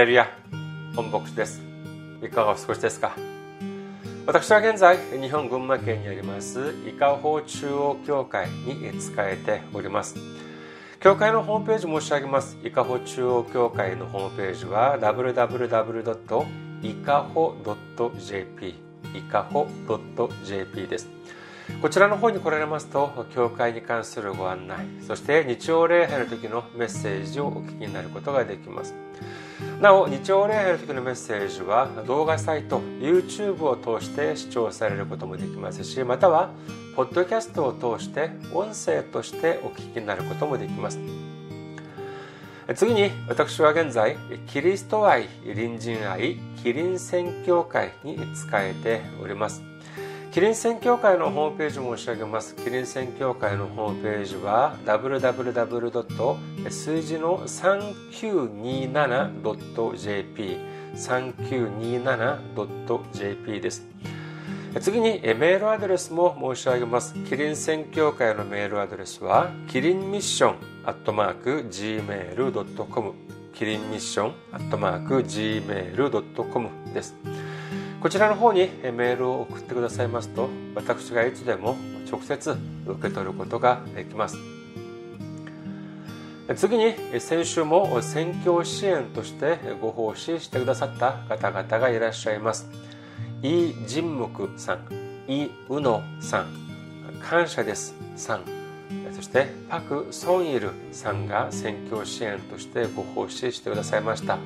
レルヤ本牧師です。いかがお過ごしですか？私は現在日本群馬県にあります伊香保中央教会に仕えております。教会のホームページ申し上げます。伊香保中央教会のホームページは www. いかほ .jp いかほ .jp です。こちらの方に来られますと教会に関するご案内そして日曜礼拝の時のメッセージをお聞きになることができます。なお日曜礼拝の時のメッセージは動画サイト YouTube を通して視聴されることもできますしまたはポッドキャストを通して音声としてお聞きになることもできます。次に私は現在キリスト愛隣人愛キリン宣教会に仕えております。キリン宣教会のホームページ申し上げます。キリン宣教会のホームページは www. 数字の 3927.jp 3927.jp です。次にメールアドレスも申し上げます。キリン宣教会のメールアドレスはキリンミッションアットマーク gmail.com キリンミッションアットマーク gmail.com です。こちらの方にメールを送ってくださいますと私がいつでも直接受け取ることができます。次に先週も宣教支援としてご奉仕してくださった方々がいらっしゃいます。イ・ジンムクさんイ・ウノさん感謝ですさんそしてパク・ソンイルさんが宣教支援としてご奉仕してくださいました。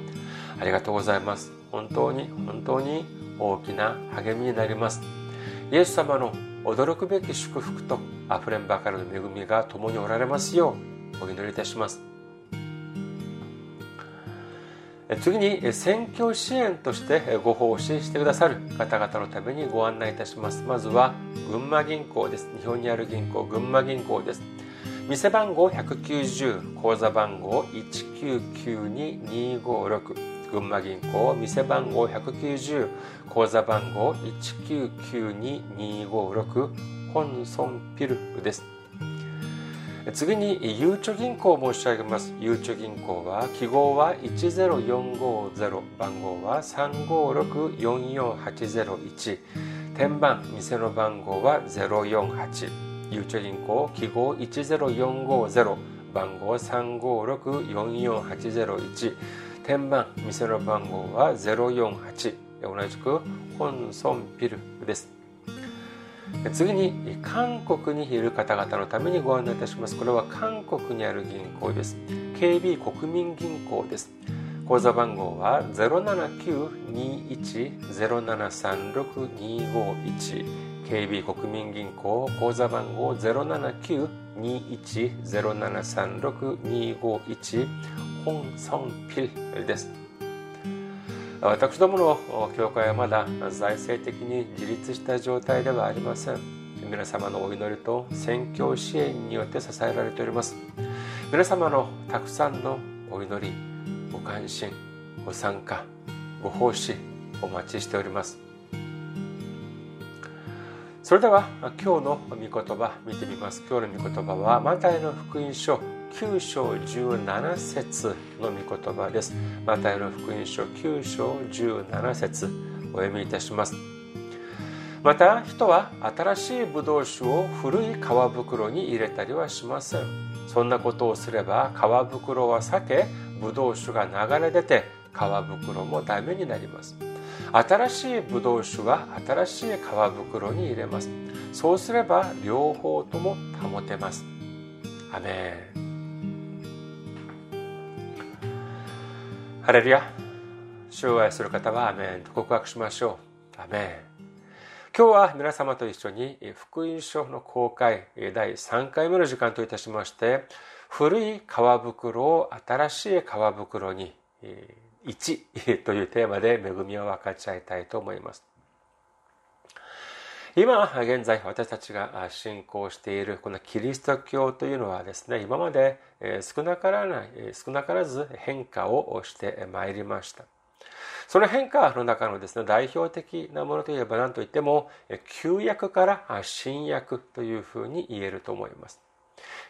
ありがとうございます。本当に本当に大きな励みになります。イエス様の驚くべき祝福とあふれんばかりの恵みが共におられますようお祈りいたします。次に選挙支援としてご奉仕してくださる方々のためにご案内いたします。まずは群馬銀行です。日本にある銀行群馬銀行です。店番号190口座番号1992256群馬銀行店番号190口座番号1992256本村ピルです。次にゆうちょ銀行申し上げます。ゆうちょ銀行は記号は10450番号は35644801天番店の番号は048ゆうちょ銀行記号10450番号35644801天板店の番号は048同じく本村ビルです。次に韓国にいる方々のためにご案内いたします。これは韓国にある銀行です。KB 国民銀行です。口座番号は079-21-0736-251 KB 国民銀行口座番号079-21-0736-251本尊です。私どもの教会はまだ財政的に自立した状態ではありません。皆様のお祈りと宣教支援によって支えられております。皆様のたくさんのお祈りご関心ご参加ご奉仕お待ちしております。それでは今日の御言葉見てみます。今日の御言葉はマタイの福音書9章17節の御言葉です。マタイの福音書9章17節お読みいたします。また人は新しいブドウ酒を古い皮袋に入れたりはしません。そんなことをすれば皮袋は裂けブドウ酒が流れ出て皮袋もダメになります。新しいブドウ酒は新しい皮袋に入れます。そうすれば両方とも保てます。アメン。ハレルヤ。主を愛する方はアメン。と告白しましょう。アメン。今日は皆様と一緒に福音書の公開第3回目の時間といたしまして古い皮袋を新しい皮袋に1というテーマで恵みを分かち合いたいと思います。今現在私たちが信仰しているこのキリスト教というのはですね今まで少なからない少なからず変化をしてまいりました。その変化の中のですね代表的なものといえば何といっても旧約から新約というふうに言えると思います。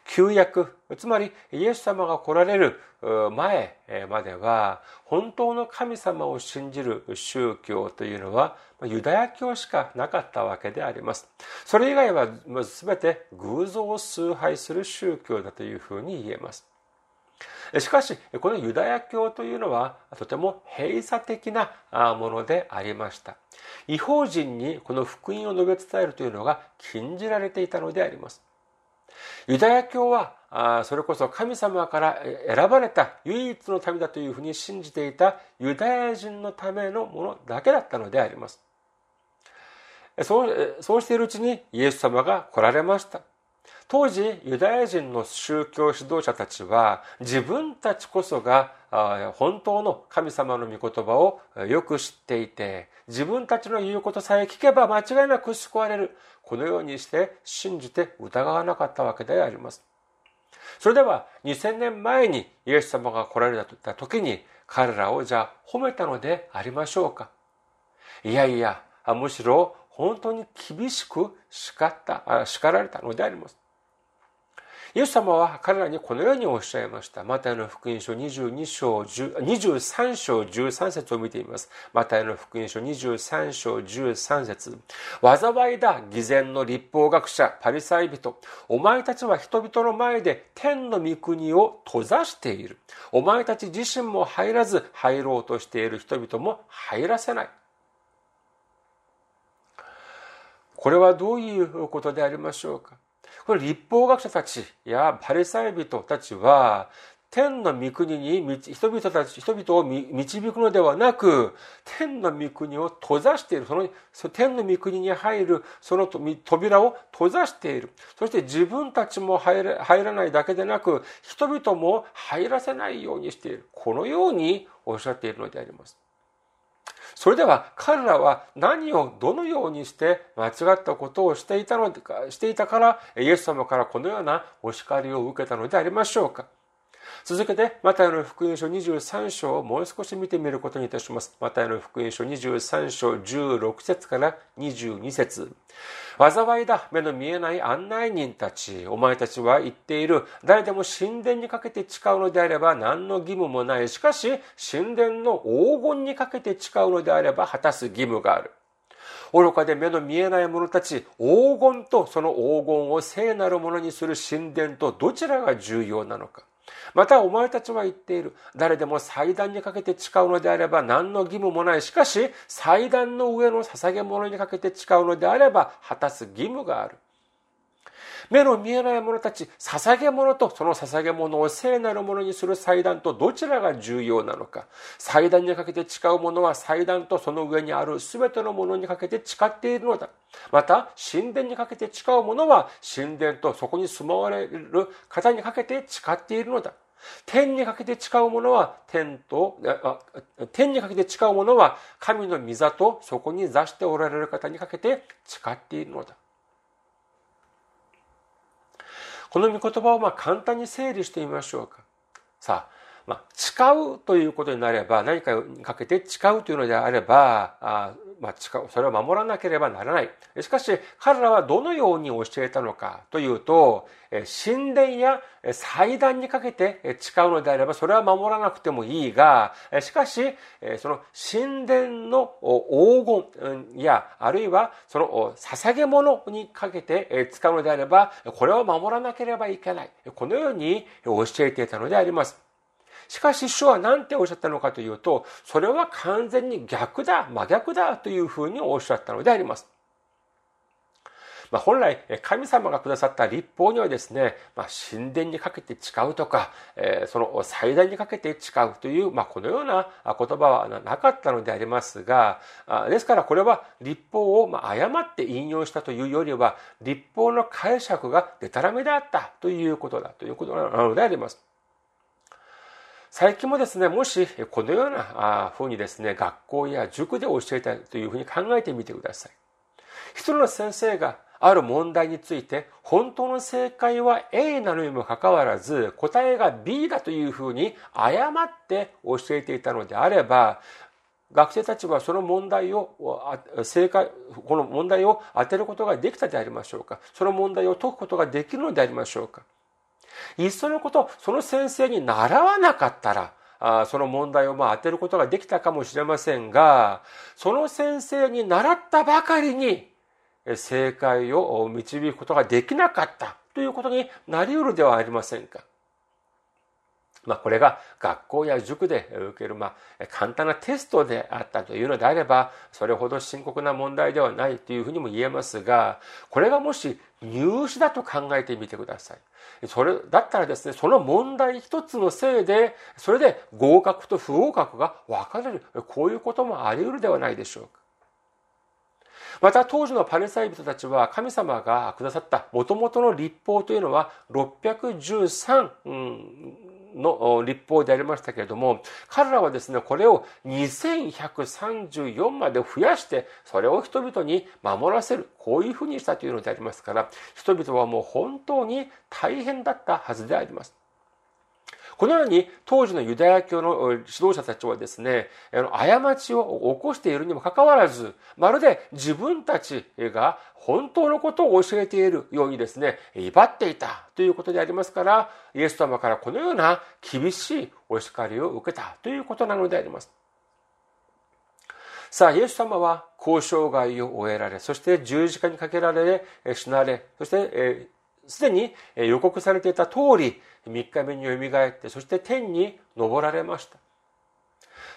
旧約、つまりイエス様が来られる前までは、本当の神様を信じる宗教というのは、ユダヤ教しかなかったわけであります。それ以外は全て偶像を崇拝する宗教だというふうに言えます。しかし、このユダヤ教というのはとても閉鎖的なものでありました。違法人にこの福音を述べ伝えるというのが禁じられていたのであります。ユダヤ教はそれこそ神様から選ばれた唯一の民だというふうに信じていたユダヤ人のためのものだけだったのであります。そうそうしているうちにイエス様が来られました。当時ユダヤ人の宗教指導者たちは自分たちこそが本当の神様の御言葉をよく知っていて自分たちの言うことさえ聞けば間違いなく救われる。このようにして信じて疑わなかったわけであります。それでは2000年前にイエス様が来られた時に彼らをじゃあ褒めたのでありましょうか。いやいやむしろ本当に厳しく叱った叱られたのであります。イエス様は彼らにこのようにおっしゃいました。マタイの福音書22章23章13節を見てみます。マタイの福音書23章13節災いだ、偽善の立法学者、パリサイ人。お前たちは人々の前で天の御国を閉ざしている。お前たち自身も入らず、入ろうとしている人々も入らせない。これはどういうことでありましょうか？これ立法学者たちやパリサイ人たちは、天の御国に人々たち、人々を導くのではなく、天の御国を閉ざしている。その、天の御国に入る、その扉を閉ざしている。そして自分たちも入ら入らないだけでなく、人々も入らせないようにしている。このようにおっしゃっているのであります。それでは彼らは何をどのようにして間違ったことをしていたのか、していたから、イエス様からこのようなお叱りを受けたのでありましょうか。続けて、マタイの福音書23章をもう少し見てみることにいたします。マタイの福音書23章16節から22節災いだ、目の見えない案内人たち。お前たちは言っている。誰でも神殿にかけて誓うのであれば何の義務もない。しかし、神殿の黄金にかけて誓うのであれば果たす義務がある。愚かで目の見えない者たち、黄金とその黄金を聖なるものにする神殿とどちらが重要なのか。またお前たちは言っている。誰でも祭壇にかけて誓うのであれば何の義務もない。しかし、祭壇の上の捧げ物にかけて誓うのであれば果たす義務がある。目の見えない者たち、捧げ物とその捧げ物を聖なるものにする祭壇とどちらが重要なのか。祭壇にかけて誓うものは祭壇とその上にある全てのものにかけて誓っているのだ。また、神殿にかけて誓うものは神殿とそこに住まわれる方にかけて誓っているのだ。天にかけて誓うものは天と、天にかけて誓うものは神の御座とそこに座しておられる方にかけて誓っているのだ。この御言葉をまあ簡単に整理してみましょうか。さあ、まあ、誓うということになれば、何かにかけて誓うというのであれば、あまあ、誓う、それを守らなければならない。しかし、彼らはどのように教えたのかというと、神殿や祭壇にかけて誓うのであれば、それは守らなくてもいいが、しかし、その神殿の黄金や、あるいはその捧げ物にかけて使うのであれば、これを守らなければいけない。このように教えていたのであります。しかし主は何ておっしゃったのかというと、それは完全に逆だ、真逆だというふうにおっしゃったのであります。まあ、本来、神様がくださった立法にはですね、まあ、神殿にかけて誓うとか、え、その祭壇にかけて誓うという、まあ、このような言葉はなかったのでありますが、ですからこれは立法を誤って引用したというよりは、立法の解釈がデタラメであったということだということなのであります。最近もですね、もしこのような風にですね、学校や塾で教えたいというふうに考えてみてください。一人の先生がある問題について、本当の正解は A なのにもかかわらず、答えが B だというふうに誤って教えていたのであれば、学生たちはその問題を、正解、この問題を当てることができたでありましょうかその問題を解くことができるのでありましょうかいっそのこと、その先生に習わなかったら、あその問題をまあ当てることができたかもしれませんが、その先生に習ったばかりに、正解を導くことができなかったということになり得るではありませんか。まあ、これが学校や塾で受ける、まあ、簡単なテストであったというのであれば、それほど深刻な問題ではないというふうにも言えますが、これがもし入試だと考えてみてください。それ、だったらですね、その問題一つのせいで、それで合格と不合格が分かれる、こういうこともあり得るではないでしょうか。また当時のパレサイ人たちは神様がくださった元々の立法というのは613、の立法でありましたけれども、彼らはですね、これを2134まで増やして、それを人々に守らせる、こういうふうにしたというのでありますから、人々はもう本当に大変だったはずであります。このように当時のユダヤ教の指導者たちはですね、過ちを起こしているにもかかわらず、まるで自分たちが本当のことを教えているようにですね、威張っていたということでありますから、イエス様からこのような厳しいお叱りを受けたということなのであります。さあ、イエス様は交渉外を終えられ、そして十字架にかけられ、死なれ、そして、すでに予告されていた通り、3日目によみがえって、そして天に昇られました。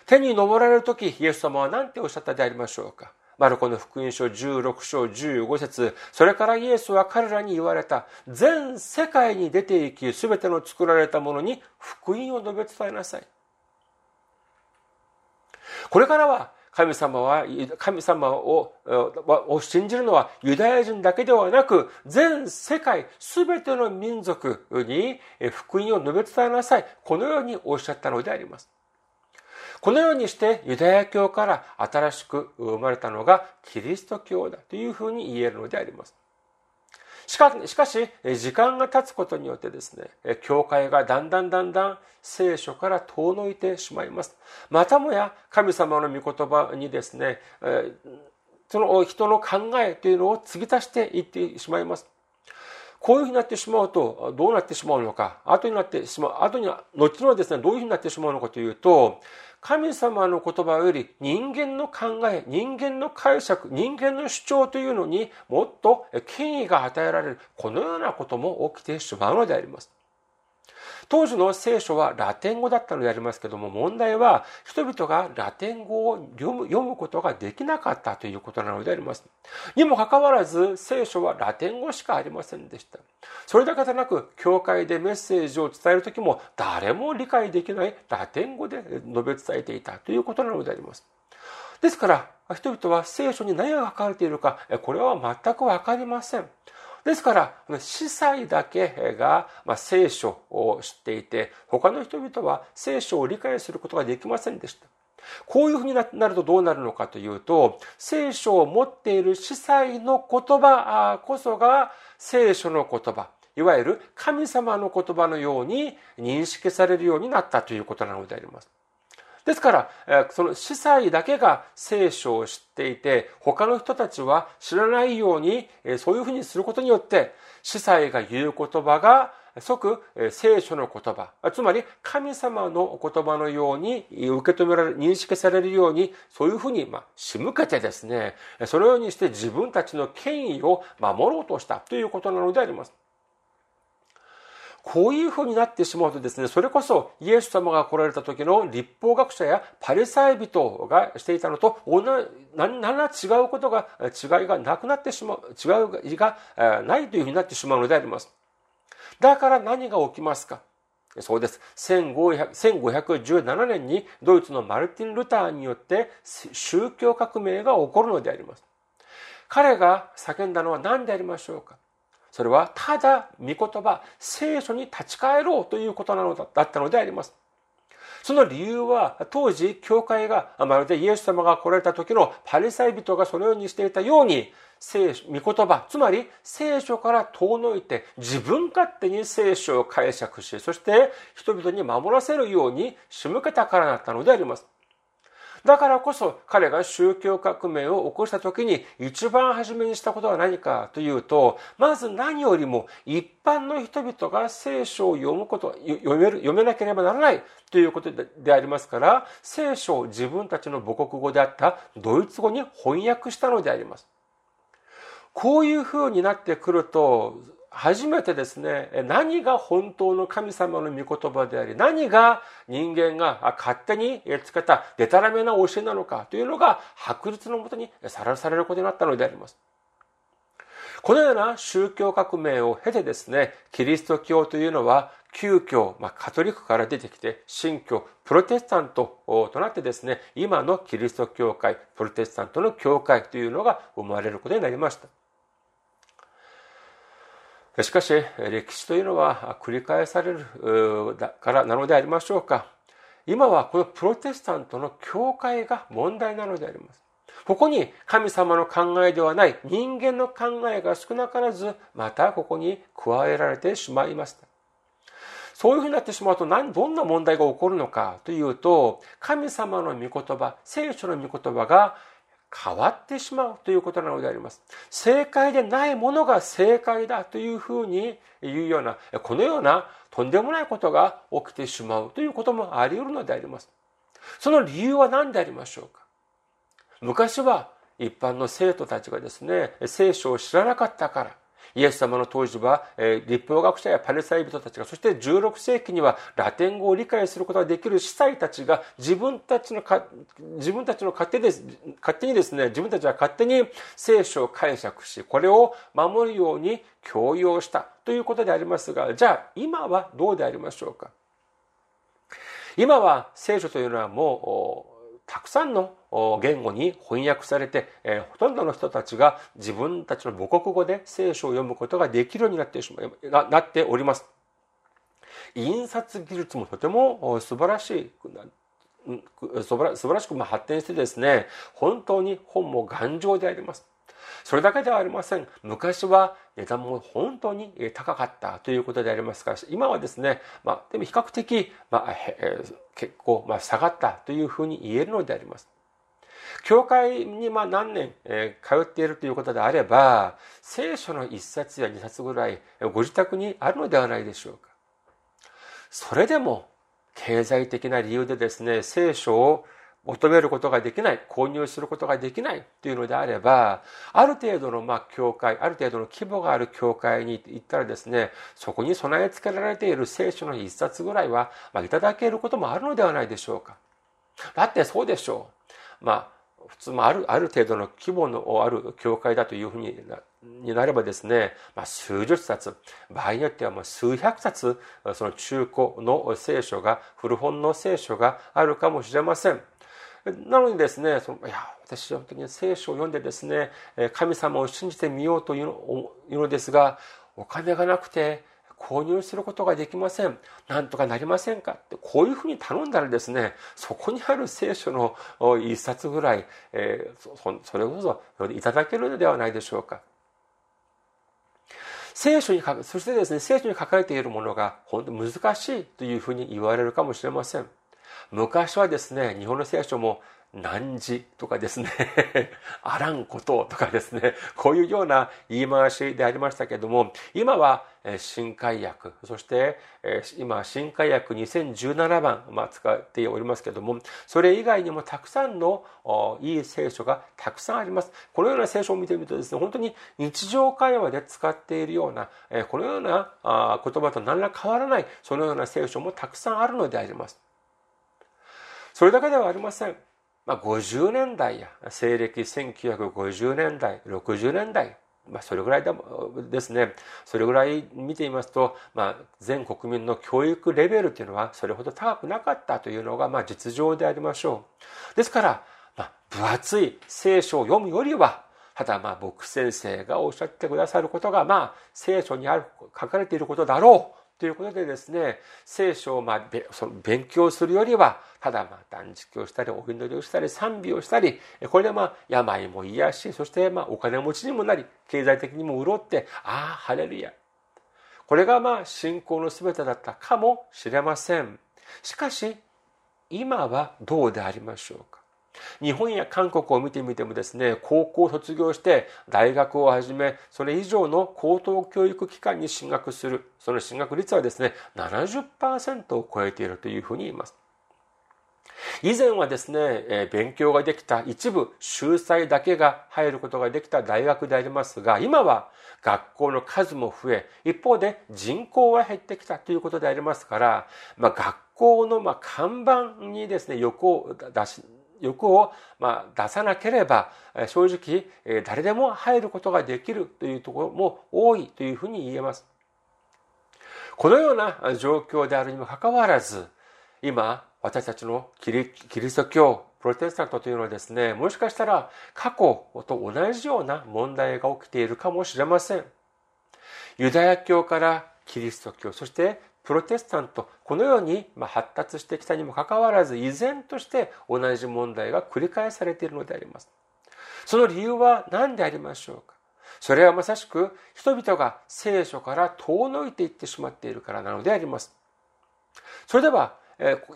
天に昇られるとき、イエス様は何ておっしゃったでありましょうか？マルコの福音書16章15節それからイエスは彼らに言われた。全世界に出て行き、すべての作られたものに福音を述べ伝えなさい。これからは神様は、神様をを信じるのはユダヤ人だけではなく、全世界、すべての民族に福音を述べ伝えなさい。このようにおっしゃったのであります。このようにしてユダヤ教から新しく生まれたのがキリスト教だというふうに言えるのであります。しかしかし、時間が経つことによってですね、教会がだんだんだんだん聖書から遠のいてしまいます。またもや神様の御言葉にですね、その人の考えというのを継ぎ足していってしまいます。こういうふうになってしまうと、どうなってしまうのか、後になってしまう、後には、後のですね、どういうふうになってしまうのかというと、神様の言葉より人間の考え、人間の解釈、人間の主張というのにもっと権威が与えられる、このようなことも起きてしまうのであります。当時の聖書はラテン語だったのでありますけども、問題は人々がラテン語を読む読むことができなかったということなのであります。にもかかわらず、聖書はラテン語しかありませんでした。それだけでなく、教会でメッセージを伝えるときも、誰も理解できないラテン語で述べ伝えていたということなのであります。ですから、人々は聖書に何が書かれているか、これは全くわかりません。ですから、司祭だけが聖書を知っていて、他の人々は聖書を理解することができませんでした。こういうふうになるとどうなるのかというと、聖書を持っている司祭の言葉こそが聖書の言葉、いわゆる神様の言葉のように認識されるようになったということなのであります。ですから、その司祭だけが聖書を知っていて、他の人たちは知らないように、そういうふうにすることによって、司祭が言う言葉が即聖書の言葉、つまり神様の言葉のように受け止められる、認識されるように、そういうふうに、まあ、仕向けてですね、そのようにして自分たちの権威を守ろうとしたということなのであります。こういうふうになってしまうとですね、それこそイエス様が来られた時の立法学者やパリサイ人がしていたのと同じ、何ら違うことが、違いがなくなってしまう、違いがないというふうになってしまうのであります。だから何が起きますか？そうです。1517年にドイツのマルティン・ルターによって宗教革命が起こるのであります。彼が叫んだのは何でありましょうか？それはただ御言葉、聖書に立ち返ろうということなのだったのであります。その理由は、当時、教会が、まるでイエス様が来られた時のパリサイ人がそのようにしていたように、聖書、御言葉、つまり聖書から遠のいて自分勝手に聖書を解釈し、そして人々に守らせるように仕向けたからだったのであります。だからこそ彼が宗教革命を起こした時に一番初めにしたことは何かというと、まず何よりも一般の人々が聖書を読むこと、読める、読めなければならないということでありますから、聖書を自分たちの母国語であったドイツ語に翻訳したのであります。こういう風になってくると、初めてですね、何が本当の神様の御言葉であり、何が人間が勝手につけたデタラメな教えなのかというのが白日のもとにさらされることになったのであります。このような宗教革命を経てですね、キリスト教というのは旧教、まあ、カトリックから出てきて、新教、プロテスタントとなってですね、今のキリスト教会、プロテスタントの教会というのが生まれることになりました。しかし、歴史というのは繰り返されるからなのでありましょうか。今はこのプロテスタントの教会が問題なのであります。ここに神様の考えではない人間の考えが少なからず、またここに加えられてしまいました。そういうふうになってしまうと何、どんな問題が起こるのかというと、神様の御言葉、聖書の御言葉が変わってしまうということなのであります。正解でないものが正解だというふうに言うような、このようなとんでもないことが起きてしまうということもあり得るのであります。その理由は何でありましょうか？昔は一般の生徒たちがですね、聖書を知らなかったから、イエス様の当時は、えー、立法学者やパレサイ人たちが、そして16世紀にはラテン語を理解することができる司祭たちが自分たちのか、自分たちの勝手です、勝手にですね、自分たちは勝手に聖書を解釈し、これを守るように強要したということでありますが、じゃあ今はどうでありましょうか？今は聖書というのはもうたくさんの言語に翻訳されて、えー、ほとんどの人たちが自分たちの母国語で聖書を読むことができるようになってしまななっております。印刷技術もとても素晴らしい素晴らしく発展してですね本当に本も頑丈であります。それだけではありません。昔は値段も本当に高かったということでありますから、今はですね、まあ、でも比較的、まあ、えー、結構、まあ、下がったというふうに言えるのであります。教会にまあ何年、え、通っているということであれば、聖書の一冊や二冊ぐらいご自宅にあるのではないでしょうか。それでも、経済的な理由でですね、聖書を求めることができない、購入することができないというのであれば、ある程度のまあ教会、ある程度の規模がある教会に行ったらですね、そこに備え付けられている聖書の一冊ぐらいは、まあ、いただけることもあるのではないでしょうか。だってそうでしょう。まあ、普通もある、ある程度の規模のある教会だというふうにになればですね、まあ、数十冊、場合によってはもう数百冊、その中古の聖書が、古本の聖書があるかもしれません。なのにですね、そのいや、私は本当に聖書を読んでですね、神様を信じてみようというのですが、お金がなくて購入することができません。なんとかなりませんか？って、こういうふうに頼んだらですね、そこにある聖書の一冊ぐらい、えー、それこそいただけるのではないでしょうか。聖書に書く、そしてですね、聖書に書かれているものが本当難しいというふうに言われるかもしれません。昔はですね、日本の聖書も難事とかですね あらんこととかですね、こういうような言い回しでありましたけれども、今は新海訳、そして今新海訳2017番、まあ、使っておりますけれども、それ以外にもたくさんのいい聖書がたくさんあります。このような聖書を見てみるとですね、本当に日常会話で使っているような、このような言葉と何ら変わらない、そのような聖書もたくさんあるのであります。それだけではありません。まあ、50年代や、西暦1950年代、60年代、まあ、それぐらいですね。それぐらい見ていますと、まあ、全国民の教育レベルというのはそれほど高くなかったというのが、まあ、実情でありましょう。ですから、まあ、分厚い聖書を読むよりは、ただまあ僕先生がおっしゃってくださることがまあ聖書にある書かれていることだろうということでですね、聖書をまあその勉強するよりは、ただまあ断食をしたり、お祈りをしたり、賛美をしたり、これでまあ病も癒し、そしてまあお金持ちにもなり、経済的にも潤って、ああ、ハレルヤ。これがまあ信仰の全てだったかもしれません。しかし、今はどうでありましょうか？日本や韓国を見てみてもですね、高校を卒業して大学をはじめ、それ以上の高等教育機関に進学する、その進学率はですね、70%を超えているというふうに言います。以前はですね、え勉強ができた一部、秀才だけが入ることができた大学でありますが、今は学校の数も増え、一方で人口は減ってきたということでありますから、まあ、学校のま看板にですね、欲を出し、欲をま出さなければ、正直誰でも入ることができるというところも多いというふうに言えます。このような状況であるにもかかわらず、今、私たちのキリキリスト教、プロテスタントというのはですね、もしかしたら過去と同じような問題が起きているかもしれません。ユダヤ教からキリスト教、そしてプロテスタント、このように発達してきたにもかかわらず、依然として同じ問題が繰り返されているのであります。その理由は何でありましょうか？それはまさしく人々が聖書から遠のいていってしまっているからなのであります。それでは、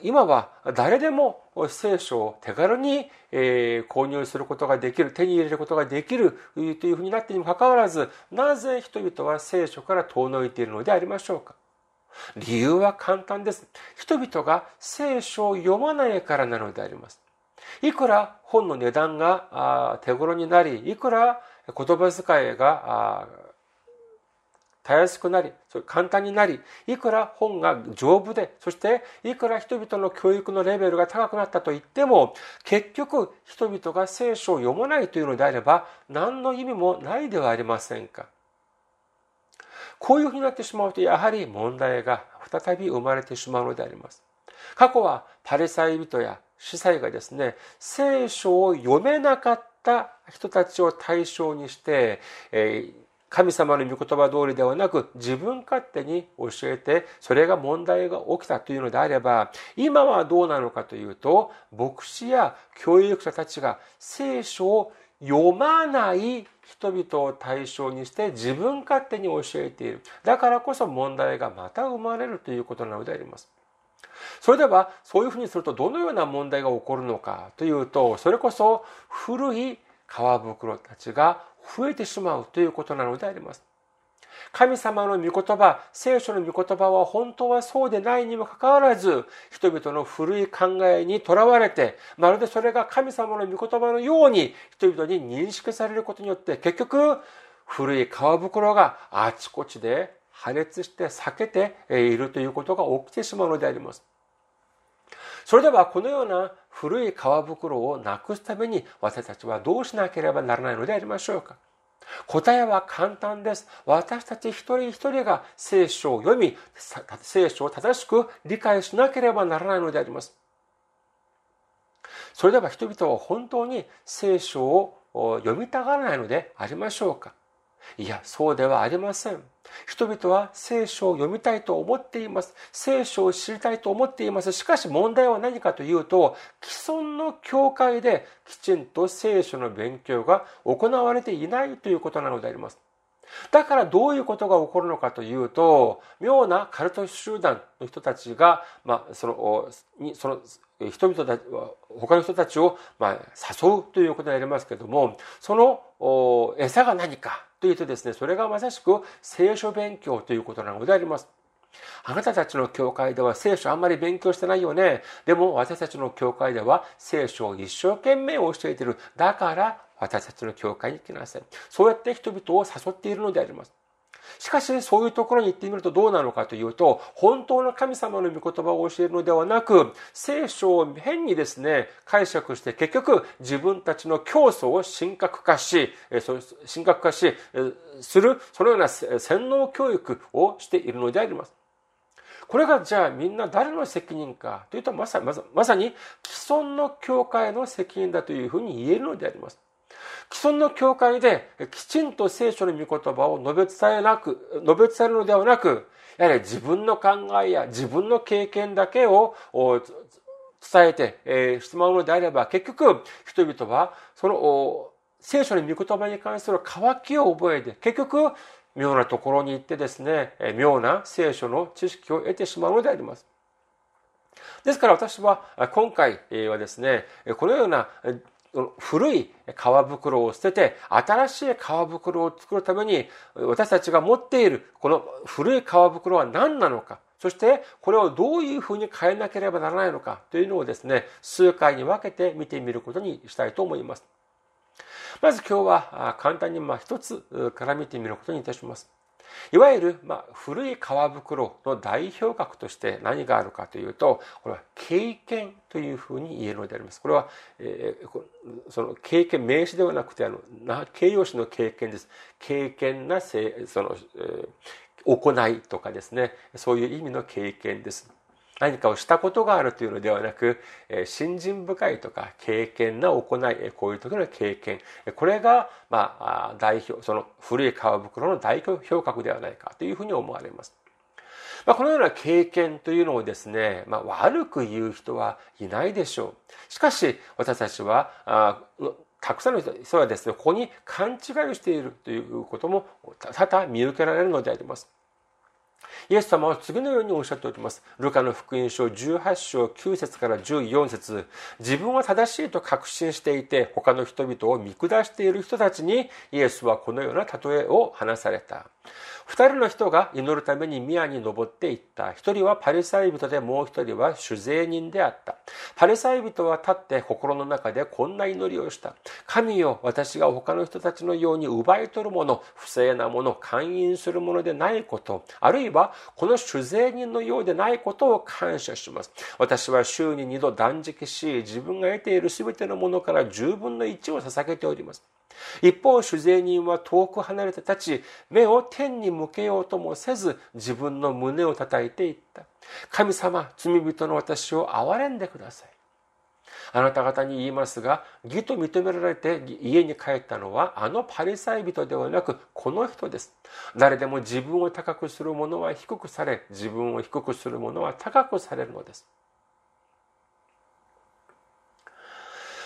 今は誰でも聖書を手軽に購入することができる、手に入れることができるというふうになっているにもかかわらず、なぜ人々は聖書から遠のいているのでありましょうか？理由は簡単です。人々が聖書を読まないからなのであります。いくら本の値段が手頃になり、いくら言葉遣いがたやすくなり、簡単になり、いくら本が丈夫で、そしていくら人々の教育のレベルが高くなったと言っても、結局人々が聖書を読まないというのであれば、何の意味もないではありませんか。こういうふうになってしまうと、やはり問題が再び生まれてしまうのであります。過去はパレサイ人や司祭がですね、聖書を読めなかった人たちを対象にしてえ、神様の御言葉通りではなく自分勝手に教えてそれが問題が起きたというのであれば今はどうなのかというと牧師や教育者たちが聖書を読まない人々を対象にして自分勝手に教えている。だからこそ問題がまた生まれるということなのであります。それでは、そういうふうにするとどのような問題が起こるのかというと、それこそ古い皮袋たちが増えてしまうということなのであります。神様の御言葉、聖書の御言葉は本当はそうでないにもかかわらず、人々の古い考えにとらわれて、まるでそれが神様の御言葉のように人々に認識されることによって、結局、古い皮袋があちこちで破裂して避けているということが起きてしまうのであります。それではこのような古い皮袋をなくすために私たちはどうしなければならないのでありましょうか答えは簡単です。私たち一人一人が聖書を読み、聖書を正しく理解しなければならないのであります。それでは人々は本当に聖書を読みたがらないのでありましょうか？いや、そうではありません。人々は聖書を読みたいと思っています。聖書を知りたいと思っています。しかし問題は何かというと、既存の教会できちんと聖書の勉強が行われていないということなのであります。だからどういうことが起こるのかというと、妙なカルト集団の人たちが、まあ、その、にその人々たち、他の人たちを、まあ、誘うということになりますけれども、その餌が何かいうとですね、それがまさしく聖書勉強ということなのであります。あなたたちの教会では聖書あんまり勉強してないよね。でも私たちの教会では聖書を一生懸命教えている。だから私たちの教会に来なさい。そうやって人々を誘っているのであります。しかし、そういうところに行ってみるとどうなのかというと、本当の神様の御言葉を教えるのではなく、聖書を変にですね、解釈して結局自分たちの教祖を神格化し、神格化し、する、そのような洗脳教育をしているのであります。これがじゃあみんな誰の責任かというとまさまさに既存の教会の責任だというふうに言えるのであります。既存の教会できちんと聖書の御言葉を述べ伝えなく、述べ伝えるのではなく、やはり自分の考えや自分の経験だけを伝えてしまうのであれば、結局人々はその聖書の御言葉に関する渇きを覚えて、結局妙なところに行ってですねえ、妙な聖書の知識を得てしまうのであります。ですから私は今回はですね、このような古い革袋を捨てて新しい革袋を作るために私たちが持っているこの古い革袋は何なのか。そしてこれをどういうふうに変えなければならないのか。というのをですね数回に分けて見てみることにしたいと思います。まず今日は簡単に一つから見てみることにいたします。いわゆる、まあ、古い革袋の代表格として何があるかというと、これは経験というふうに言えるのであります。これは、えー、その経験、名詞ではなくて、あの、形容詞の経験です。経験なせ、その、えー、行いとかですね、そういう意味の経験です。何かをしたことがあるというのではなく、信心深いとか経験な行い、こういう時の経験、これが、まあ、代表、その古い皮袋の代表格ではないかというふうに思われます。まあ、このような経験というのをですね、まあ、悪く言う人はいないでしょう。しかし、私たちは、あたくさんの人はですね、ここに勘違いをしているということも多々見受けられるのであります。イエス様は次のようにおっしゃっております。ルカの福音書18章9節から14節自分は正しいと確信していて、他の人々を見下している人たちに、イエスはこのような例えを話された。二人の人が祈るために宮に登っていった。一人はパリサイ人でもう一人は酒税人であった。パリサイ人は立って心の中でこんな祈りをした。神よ、私が他の人たちのように奪い取るもの、不正なもの、勧誘するものでないこと、あるいはこの酒税人のようでないことを感謝します。私は週に2度断食し、自分が得ている全てのものから10分の1を捧げております。一方、主税人は遠く離れて立ち、目を天に向けようともせず、自分の胸を叩いていった。神様、罪人の私を憐れんでください。あなた方に言いますが、義と認められて家に帰ったのは、あのパリサイ人ではなく、この人です。誰でも自分を高くする者は低くされ、自分を低くする者は高くされるのです。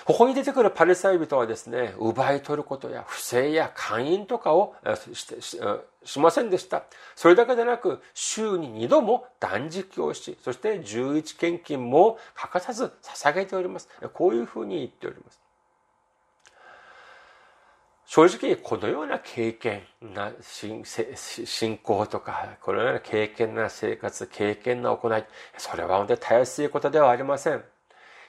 ここに出てくるパレサイ人はですね、奪い取ることや不正や勧誘とかをしませんでした。それだけでなく、週に2度も断食をし、そして11献金も欠かさず捧げております。こういうふうに言っております。正直、このような経験な信仰とか、このような経験な生活、経験な行い、それは本当にたやすいことではありません。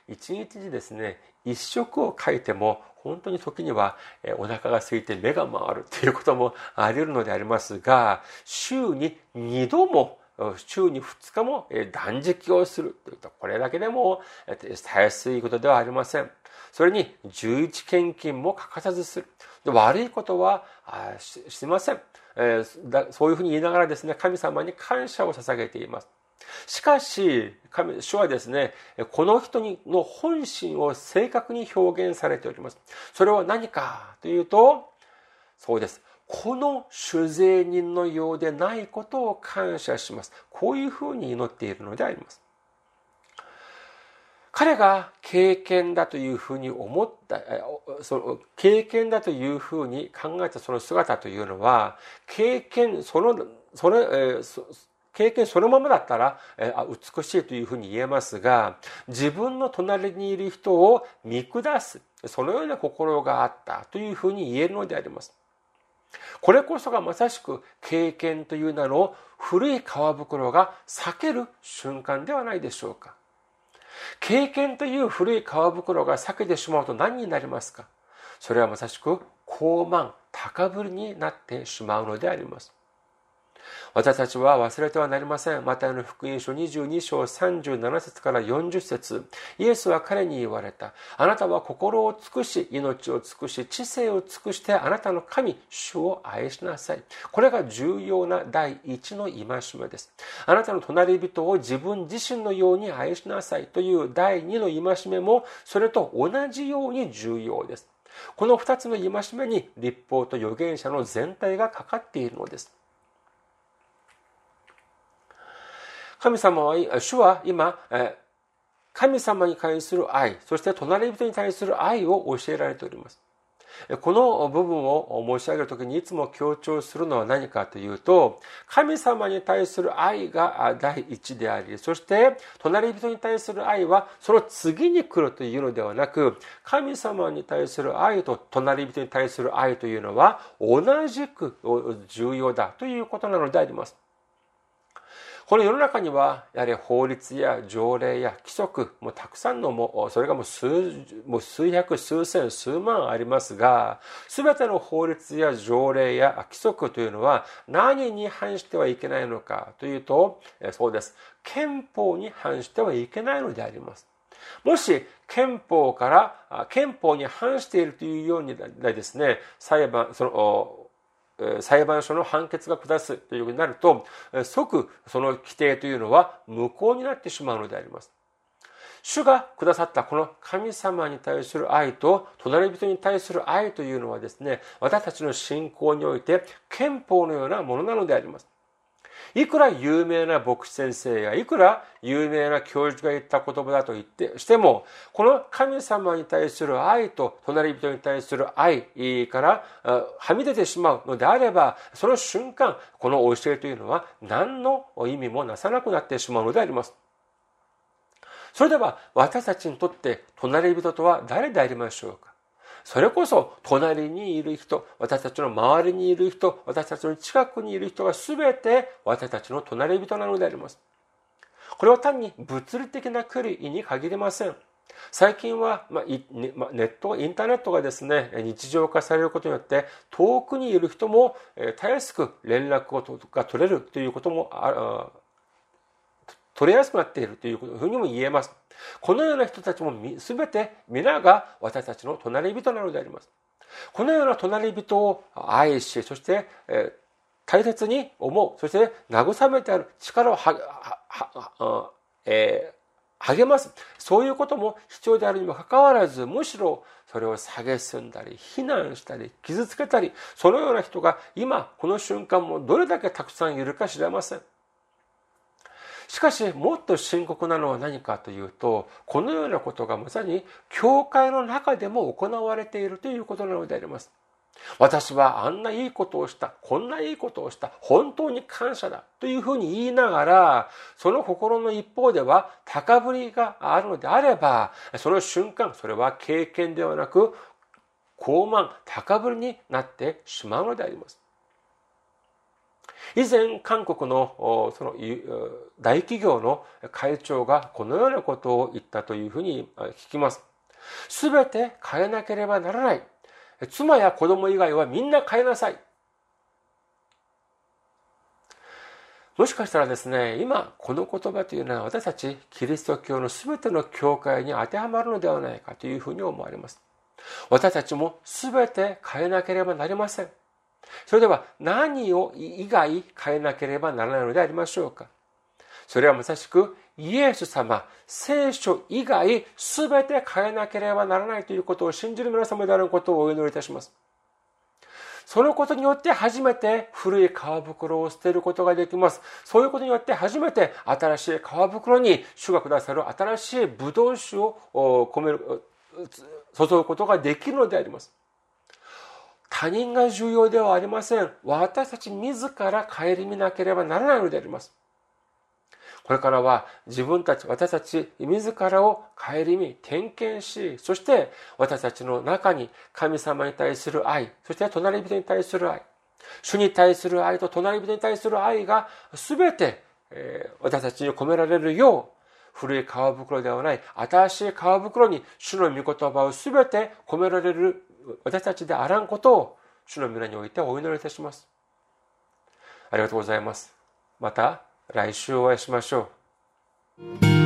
一日にですね、一食を書いても本当に時にはお腹が空いて目が回るということもあり得るのでありますが週に2度も週に2日も断食をするというとこれだけでもたやすいことではありません。それに11献金も欠かさずする。悪いことはしません。そういうふうに言いながらですね、神様に感謝を捧げています。しかし、神主はですね、この人の本心を正確に表現されております。それは何かというと、そうです。この主税人のようでないことを感謝します。こういうふうに祈っているのであります。彼が経験だというふうに思った、その経験だというふうに考えたその姿というのは、経験、その、それ、経験そのままだったら、え美しいというふうに言えますが、自分の隣にいる人を見下す、そのような心があったというふうに言えるのであります。これこそがまさしく経験という名の古い皮袋が裂ける瞬間ではないでしょうか。経験という古い皮袋が裂けてしまうと何になりますかそれはまさしく高慢、高ぶりになってしまうのであります。私たちは忘れてはなりません。マタイの福音書22章37節から40節イエスは彼に言われた。あなたは心を尽くし、命を尽くし、知性を尽くしてあなたの神、主を愛しなさい。これが重要な第一の戒めです。あなたの隣人を自分自身のように愛しなさいという第二の戒めも、それと同じように重要です。この二つの戒めに立法と預言者の全体がかかっているのです。神様は、主は今、神様に対する愛、そして隣人に対する愛を教えられております。この部分を申し上げるときにいつも強調するのは何かというと、神様に対する愛が第一であり、そして隣人に対する愛はその次に来るというのではなく、神様に対する愛と隣人に対する愛というのは同じく重要だということなのであります。この世の中には、やはり法律や条例や規則、もたくさんのも、それがもう数、もう数百、数千、数万ありますが、すべての法律や条例や規則というのは何に反してはいけないのかというと、そうです。憲法に反してはいけないのであります。もし憲法から、憲法に反しているというようにですね、裁判、その、裁判所の判決が下すということになると、即その規定というのは無効になってしまうのであります。主がくださったこの神様に対する愛と隣人に対する愛というのはですね、私たちの信仰において憲法のようなものなのであります。いくら有名な牧師先生や、いくら有名な教授が言った言葉だと言ってしても、この神様に対する愛と隣人に対する愛からはみ出てしまうのであれば、その瞬間、この教えというのは何の意味もなさなくなってしまうのであります。それでは私たちにとって隣人とは誰でありましょうか？それこそ隣にいる人、私たちの周りにいる人、私たちの近くにいる人が全て私たちの隣人なのであります。これは単に物理的な距離に限りません。最近は、まあ、ネット、インターネットがですね、日常化されることによって、遠くにいる人も、たやすく連絡が取れるということも取れやすくなっているというふうにも言えます。このような人たちも全て皆が私たちの隣人なのであります。このような隣人を愛し、そして、え大切に思う、そして慰めてある力をは、えー、励ます。そういうことも必要であるにもかかわらず、むしろそれを蔑んだり、非難したり、傷つけたり、そのような人が今、この瞬間もどれだけたくさんいるか知れません。しかし、もっと深刻なのは何かというと、このようなことがまさに教会の中でも行われているということなのであります。私はあんないいことをした、こんないいことをした、本当に感謝だというふうに言いながら、その心の一方では高ぶりがあるのであれば、その瞬間、それは経験ではなく、高慢、高ぶりになってしまうのであります。以前、韓国のその大企業の会長がこのようなことを言ったというふうに聞きます。すべて変えなければならない。妻や子供以外はみんな変えなさい。もしかしたらですね、今、この言葉というのは私たちキリスト教の全ての教会に当てはまるのではないかというふうに思われます。私たちも全て変えなければなりません。それでは何を以外変えなければならないのでありましょうか？それはまさしくイエス様、聖書以外すべて変えなければならないということを信じる皆様であることをお祈りいたします。そのことによって初めて古い皮袋を捨てることができます。そういうことによって初めて新しい皮袋に主がくださる新しいブドウ酒を込める、注ぐことができるのであります。他人が重要ではありません。私たち自ら顧みなければならないのであります。これからは自分たち、私たち自らを顧み、点検し、そして私たちの中に神様に対する愛、そして隣人に対する愛、主に対する愛と隣人に対する愛が全てえ私たちに込められるよう、古い皮袋ではない新しい皮袋に主の御言葉を全て込められる私たちであらんことを主の皆においてお祈りいたします。ありがとうございます。また来週お会いしましょう。